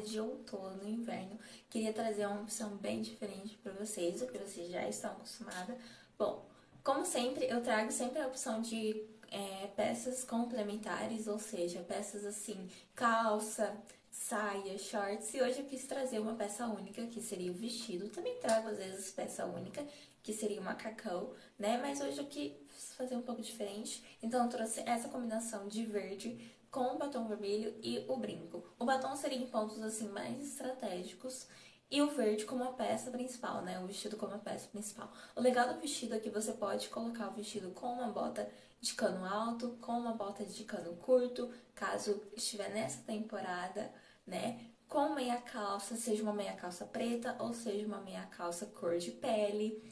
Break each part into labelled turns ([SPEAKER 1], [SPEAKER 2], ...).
[SPEAKER 1] de outono e inverno, queria trazer uma opção bem diferente para vocês, o que vocês já estão acostumados. Bom, como sempre, eu trago sempre a opção de é, peças complementares, ou seja, peças assim, calça, saia, shorts, e hoje eu quis trazer uma peça única, que seria o vestido. Também trago às vezes peça única, que seria o macacão, né? Mas hoje eu quis fazer um pouco diferente, então eu trouxe essa combinação de verde com o batom vermelho e o brinco. O batom seria em pontos assim mais estratégicos e o verde como a peça principal, né? O vestido como a peça principal. O legal do vestido é que você pode colocar o vestido com uma bota de cano alto, com uma bota de cano curto, caso estiver nessa temporada, né? Com meia calça, seja uma meia calça preta ou seja uma meia calça cor de pele.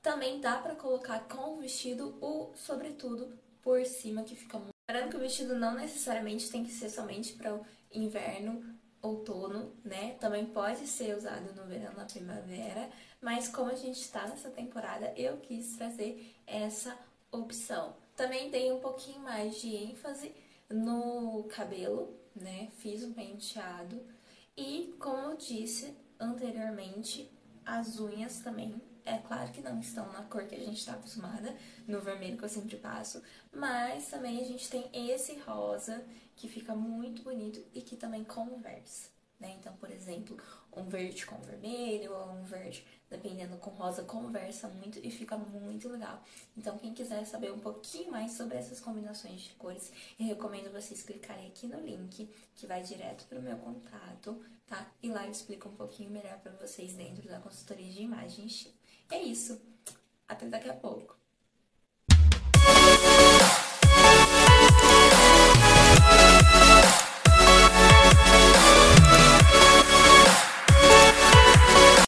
[SPEAKER 1] Também dá para colocar com o vestido o sobretudo por cima, que fica muito... Lembrando que o vestido não necessariamente tem que ser somente para o inverno, outono, né? Também pode ser usado no verão, na primavera, mas como a gente está nessa temporada, eu quis trazer essa opção. Também dei um pouquinho mais de ênfase no cabelo, né? Fiz um penteado e, como eu disse anteriormente, as unhas também é claro que não estão na cor que a gente está acostumada, no vermelho que eu sempre passo, mas também a gente tem esse rosa que fica muito bonito e que também conversa. Né? Então, por exemplo, um verde com vermelho ou um verde, dependendo com rosa, conversa muito e fica muito legal. Então, quem quiser saber um pouquinho mais sobre essas combinações de cores, eu recomendo vocês clicarem aqui no link, que vai direto para o meu contato, tá? E lá eu explico um pouquinho melhor para vocês dentro da consultoria de imagens. É isso. Até daqui a pouco.